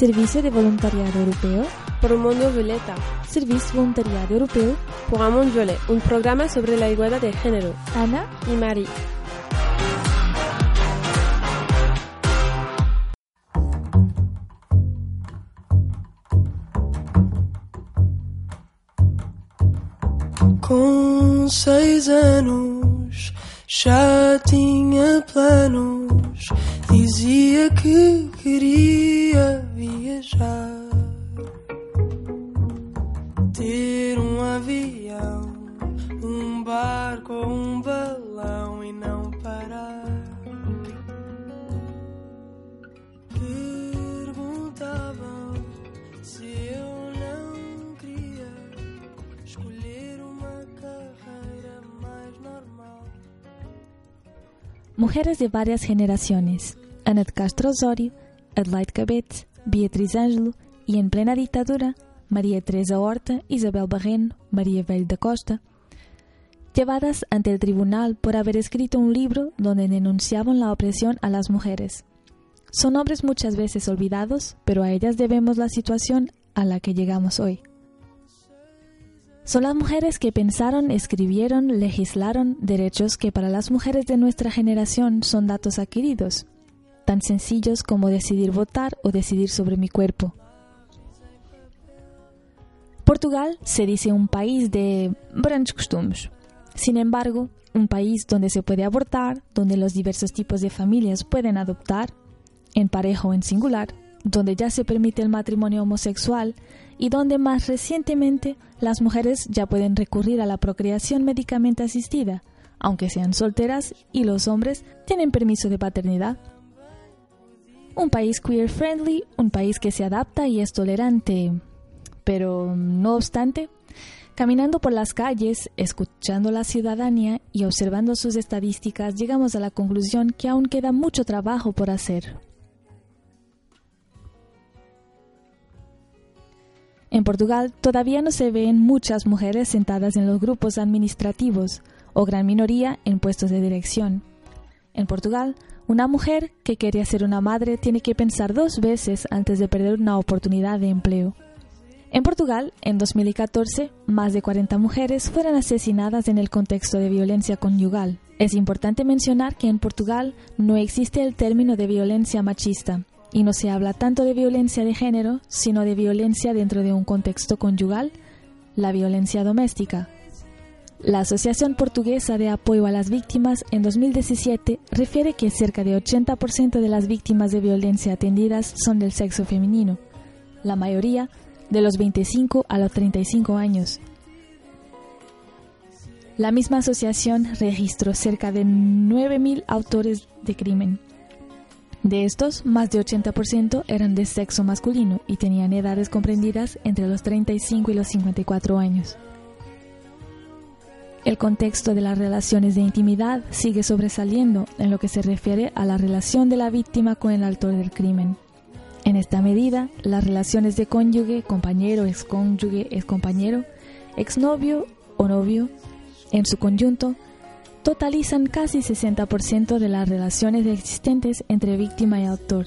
Servicio de Voluntariado Europeo. Por un mundo violeta. Servicio Voluntariado Europeo. Pour un monde violet, un programa sobre la igualdad de género. Ana y Marie. Com seis anos já tinha planos, dizia que queria viajar, ter um avião, um barco ou um balão e não parar. Perguntavam Mujeres de varias generaciones. Annette Castro Osorio, Adelaide Cabet, Beatriz Ângelo y en plena dictadura, María Teresa Horta, Isabel Barreno, María Bell da Costa, llevadas ante el tribunal por haber escrito un libro donde denunciaban la opresión a las mujeres. Son nombres muchas veces olvidados, pero a ellas debemos la situación a la que llegamos hoy. Son las mujeres que pensaron, escribieron, legislaron derechos que para las mujeres de nuestra generación son datos adquiridos, tan sencillos como decidir votar o decidir sobre mi cuerpo. Portugal se dice un país de grandes costumes. Sin embargo, un país donde se puede abortar, donde los diversos tipos de familias pueden adoptar, en pareja o en singular, donde ya se permite el matrimonio homosexual y donde más recientemente las mujeres ya pueden recurrir a la procreación médicamente asistida, aunque sean solteras, y los hombres tienen permiso de paternidad. Un país queer friendly, un país que se adapta y es tolerante, pero no obstante, caminando por las calles, escuchando la ciudadanía y observando sus estadísticas, llegamos a la conclusión que aún queda mucho trabajo por hacer. En Portugal todavía no se ven muchas mujeres sentadas en los grupos administrativos o gran minoría en puestos de dirección. En Portugal, una mujer que quería ser una madre tiene que pensar dos veces antes de perder una oportunidad de empleo. En Portugal, en 2014, más de 40 mujeres fueron asesinadas en el contexto de violencia conyugal. Es importante mencionar que en Portugal no existe el término de violencia machista, y no se habla tanto de violencia de género, sino de violencia dentro de un contexto conyugal, la violencia doméstica. La Asociación Portuguesa de Apoyo a las Víctimas en 2017 refiere que cerca de 80% de las víctimas de violencia atendidas son del sexo femenino, la mayoría de los 25 a los 35 años. La misma asociación registró cerca de 9.000 autores de crimen. De estos, más de 80% eran de sexo masculino y tenían edades comprendidas entre los 35 y los 54 años. El contexto de las relaciones de intimidad sigue sobresaliendo en lo que se refiere a la relación de la víctima con el autor del crimen. En esta medida, las relaciones de cónyuge, compañero, excónyuge, excompañero, exnovio o novio, en su conjunto, totalizan casi 60% de las relaciones existentes entre víctima y autor.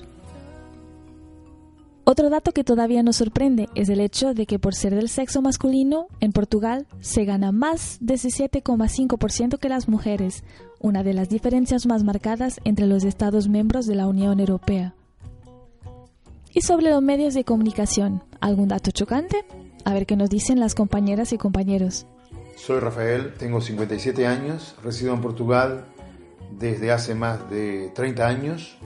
Otro dato que todavía nos sorprende es el hecho de que por ser del sexo masculino, en Portugal se gana más de 17,5% que las mujeres, una de las diferencias más marcadas entre los Estados miembros de la Unión Europea. Y sobre los medios de comunicación, ¿algún dato chocante? A ver qué nos dicen las compañeras y compañeros. Soy Rafael, tengo 57 años, resido en Portugal desde hace más de 30 años.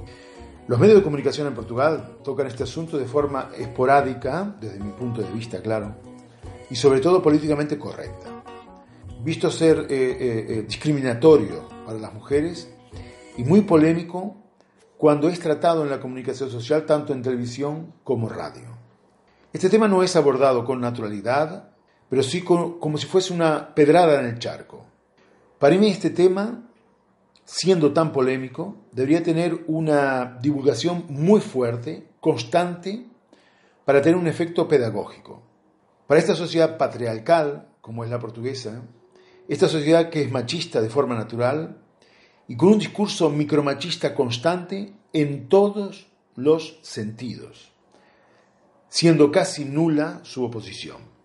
Los medios de comunicación en Portugal tocan este asunto de forma esporádica, desde mi punto de vista, claro, y sobre todo políticamente correcta. Visto ser eh, eh, discriminatorio para las mujeres y muy polémico cuando es tratado en la comunicación social tanto en televisión como radio. Este tema no es abordado con naturalidad, pero sí como, si fuese una pedrada en el charco. Para mí este tema, siendo tan polémico, debería tener una divulgación muy fuerte, constante, para tener un efecto pedagógico. Para esta sociedad patriarcal, como es la portuguesa, esta sociedad que es machista de forma natural y con un discurso micromachista constante en todos los sentidos. siendo casi nula su oposición.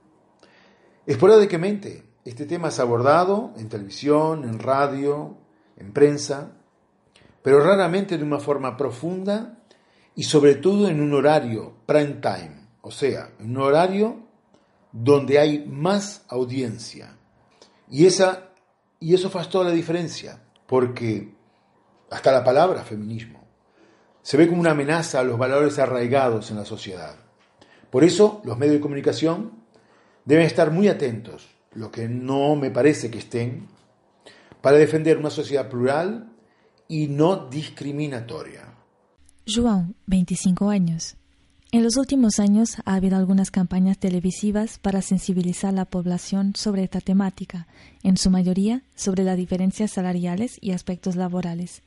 Esporádicamente, este tema es abordado en televisión, en radio, en prensa, pero raramente de una forma profunda y sobre todo en un horario prime time, o sea, un horario donde hay más audiencia. Y, esa, y eso hace toda la diferencia, porque hasta la palabra feminismo se ve como una amenaza a los valores arraigados en la sociedad. Por eso los medios de comunicación deben estar muy atentos, lo que no me parece que estén, para defender una sociedad plural y no discriminatoria. João, 25 años. En los últimos años ha habido algunas campañas televisivas para sensibilizar a la población sobre esta temática, en su mayoría sobre las diferencias salariales y aspectos laborales.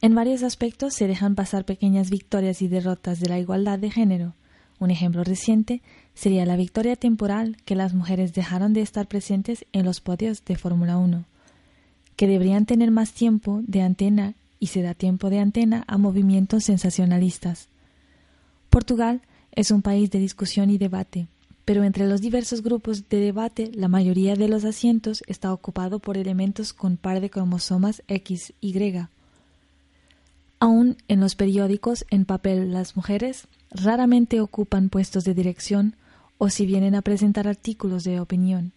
En varios aspectos se dejan pasar pequeñas victorias y derrotas de la igualdad de género. Un ejemplo reciente sería la victoria temporal que las mujeres dejaron de estar presentes en los podios de Fórmula 1, que deberían tener más tiempo de antena y se da tiempo de antena a movimientos sensacionalistas. Portugal es un país de discusión y debate, pero entre los diversos grupos de debate la mayoría de los asientos está ocupado por elementos con par de cromosomas X, Y. Aún en los periódicos en papel las mujeres raramente ocupan puestos de dirección o si vienen a presentar artículos de opinión.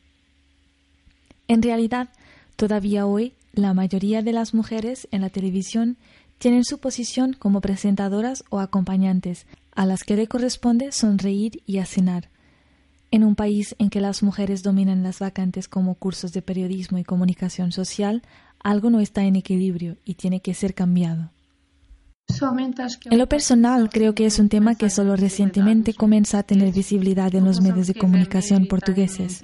En realidad, todavía hoy la mayoría de las mujeres en la televisión tienen su posición como presentadoras o acompañantes, a las que le corresponde sonreír y acenar. En un país en que las mujeres dominan las vacantes como cursos de periodismo y comunicación social, algo no está en equilibrio y tiene que ser cambiado. En lo personal, creo que es un tema que solo recientemente comienza a tener visibilidad en los medios de comunicación portugueses.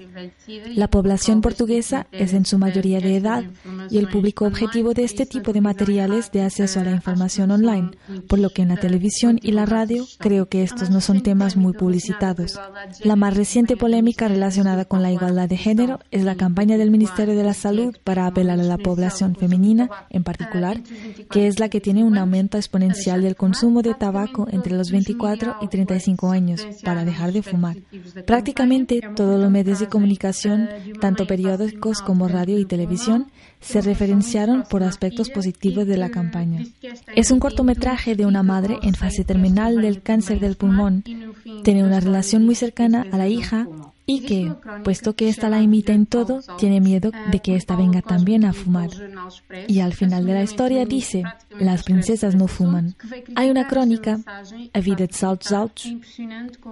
La población portuguesa es en su mayoría de edad y el público objetivo de este tipo de materiales de acceso a la información online, por lo que en la televisión y la radio creo que estos no son temas muy publicitados. La más reciente polémica relacionada con la igualdad de género es la campaña del Ministerio de la Salud para apelar a la población femenina, en particular, que es la que tiene un aumento exponencial del consumo de tabaco entre los 24 y 35 años para dejar de fumar. Prácticamente todos los medios de comunicación, tanto periódicos como radio y televisión, se referenciaron por aspectos positivos de la campaña. Es un cortometraje de una madre en fase terminal del cáncer del pulmón. Tiene una relación muy cercana a la hija y que, puesto que ésta la imita en todo, tiene miedo de que ésta venga también a fumar. Y al final de la historia dice, las princesas no fuman. Hay una crónica, A Vida de Saltos Altos,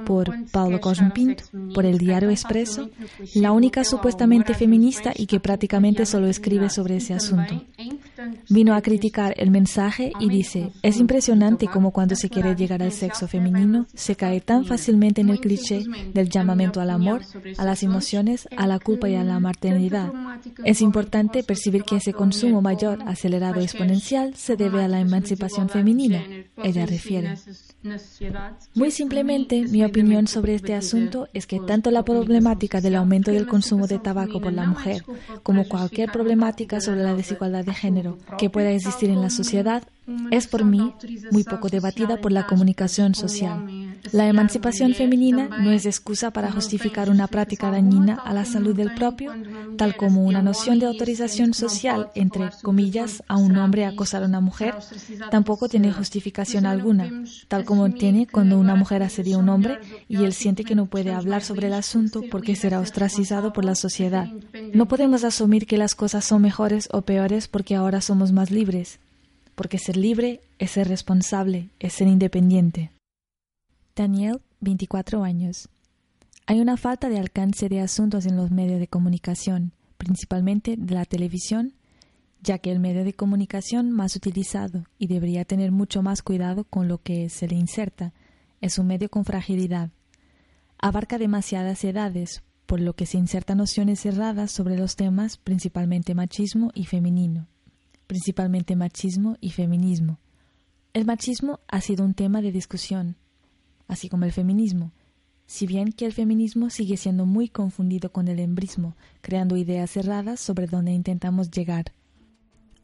por Paulo Cosme Pinto, por el diario Expreso, la única supuestamente feminista y que prácticamente solo escribe sobre ese asunto. Vino a criticar el mensaje y dice, es impresionante cómo cuando se quiere llegar al sexo femenino se cae tan fácilmente en el cliché del llamamiento al amor a las emociones, a la culpa y a la maternidad. Es importante percibir que ese consumo mayor, acelerado exponencial se debe a la emancipación femenina, ella refiere. Muy simplemente, mi opinión sobre este asunto es que tanto la problemática del aumento del consumo de tabaco por la mujer como cualquier problemática sobre la desigualdad de género que pueda existir en la sociedad es por mí muy poco debatida por la comunicación social. La emancipación femenina no es excusa para justificar una práctica dañina a la salud del propio, tal como una noción de autorización social, entre comillas, a un hombre acosar a una mujer, tampoco tiene justificación alguna, tal como tiene cuando una mujer asedia a un hombre y él siente que no puede hablar sobre el asunto porque será ostracizado por la sociedad. No podemos asumir que las cosas son mejores o peores porque ahora somos más libres porque ser libre es ser responsable, es ser independiente. Daniel, 24 años. Hay una falta de alcance de asuntos en los medios de comunicación, principalmente de la televisión, ya que el medio de comunicación más utilizado y debería tener mucho más cuidado con lo que se le inserta es un medio con fragilidad. Abarca demasiadas edades, por lo que se insertan nociones erradas sobre los temas principalmente machismo y femenino principalmente machismo y feminismo. El machismo ha sido un tema de discusión, así como el feminismo, si bien que el feminismo sigue siendo muy confundido con el embrismo, creando ideas cerradas sobre dónde intentamos llegar.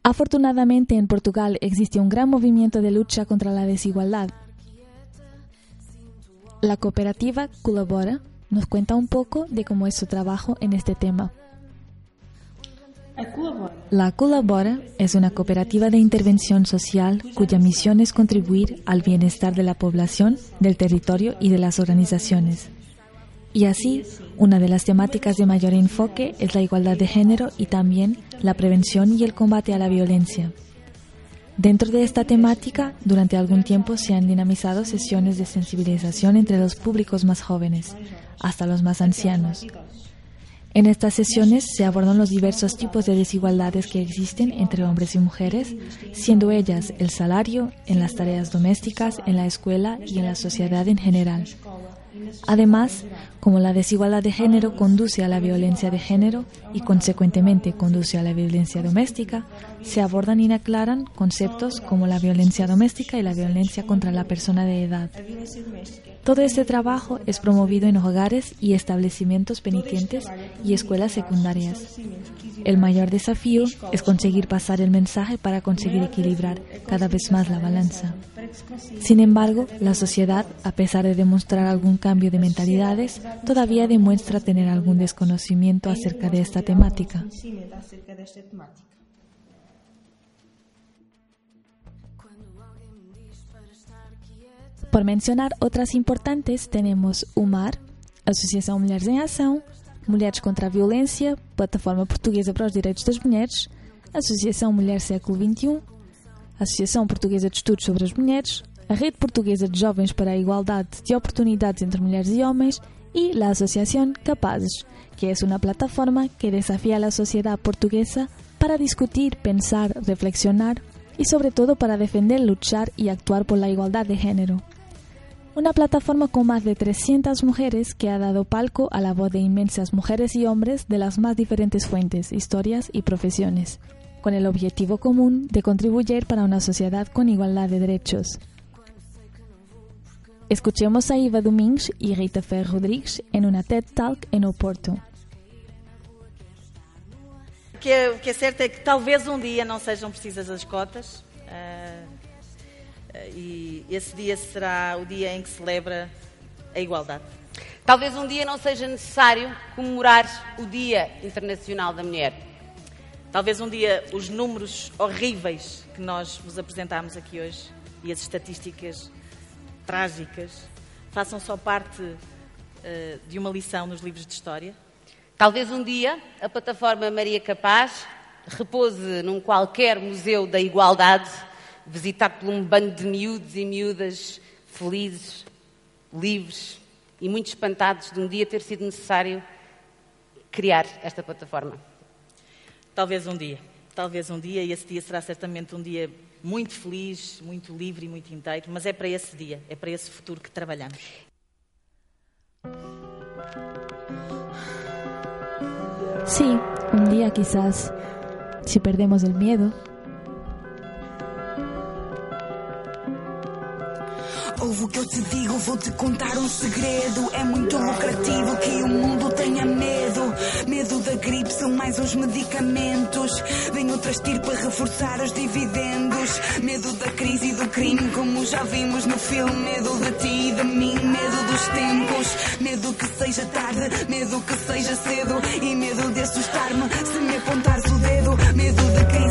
Afortunadamente en Portugal existe un gran movimiento de lucha contra la desigualdad. La cooperativa Colabora nos cuenta un poco de cómo es su trabajo en este tema. La Colabora es una cooperativa de intervención social cuya misión es contribuir al bienestar de la población, del territorio y de las organizaciones. Y así, una de las temáticas de mayor enfoque es la igualdad de género y también la prevención y el combate a la violencia. Dentro de esta temática, durante algún tiempo se han dinamizado sesiones de sensibilización entre los públicos más jóvenes, hasta los más ancianos. En estas sesiones se abordan los diversos tipos de desigualdades que existen entre hombres y mujeres, siendo ellas el salario, en las tareas domésticas, en la escuela y en la sociedad en general. Además, como la desigualdad de género conduce a la violencia de género y consecuentemente conduce a la violencia doméstica, se abordan y aclaran conceptos como la violencia doméstica y la violencia contra la persona de edad. Todo este trabajo es promovido en hogares y establecimientos penitentes y escuelas secundarias. El mayor desafío es conseguir pasar el mensaje para conseguir equilibrar cada vez más la balanza. Sin embargo, la sociedad, a pesar de demostrar algún cambio de mentalidades, todavía demuestra tener algún desconocimiento acerca de esta temática. Por mencionar otras importantes, tenemos UMAR, Associação Mulheres em Ação, Mulheres contra a Violência, Plataforma Portuguesa para os Direitos das Mulheres, Associação Mulher Século XXI, Associação Portuguesa de Estudos sobre as Mulheres, a Rede Portuguesa de Jovens para a Igualdade de Oportunidades entre Mulheres e Homens y la Asociación Capazes, que es una plataforma que desafía a la sociedad portuguesa para discutir, pensar, reflexionar y sobre todo para defender, luchar y actuar por la igualdad de género. Una plataforma con más de 300 mujeres que ha dado palco a la voz de inmensas mujeres y hombres de las más diferentes fuentes, historias y profesiones, con el objetivo común de contribuir para una sociedad con igualdad de derechos. Escuchemos a Iva Domingues y Rita Ferro Rodrigues en una TED Talk en Oporto. O que, é, que é certo é que talvez um dia não sejam precisas as cotas uh, e esse dia será o dia em que celebra a igualdade. Talvez um dia não seja necessário comemorar o Dia Internacional da Mulher. Talvez um dia os números horríveis que nós vos apresentamos aqui hoje e as estatísticas trágicas façam só parte uh, de uma lição nos livros de história? Talvez um dia a plataforma Maria Capaz repouse num qualquer museu da igualdade, visitado por um bando de miúdos e miúdas felizes, livres e muito espantados de um dia ter sido necessário criar esta plataforma. Talvez um dia, talvez um dia, e esse dia será certamente um dia muito feliz, muito livre e muito inteiro, mas é para esse dia, é para esse futuro que trabalhamos. Sí, un día quizás, si perdemos el miedo, Ouve o que eu te digo, vou te contar um segredo. É muito lucrativo que o mundo tenha medo. Medo mais uns medicamentos. Vem outra estirpe reforçar os dividendos. Medo da crise e do crime, como já vimos no filme. Medo de ti e de mim, medo dos tempos. Medo que seja tarde, medo que seja cedo. E medo de assustar-me se me apontares o dedo. Medo de cães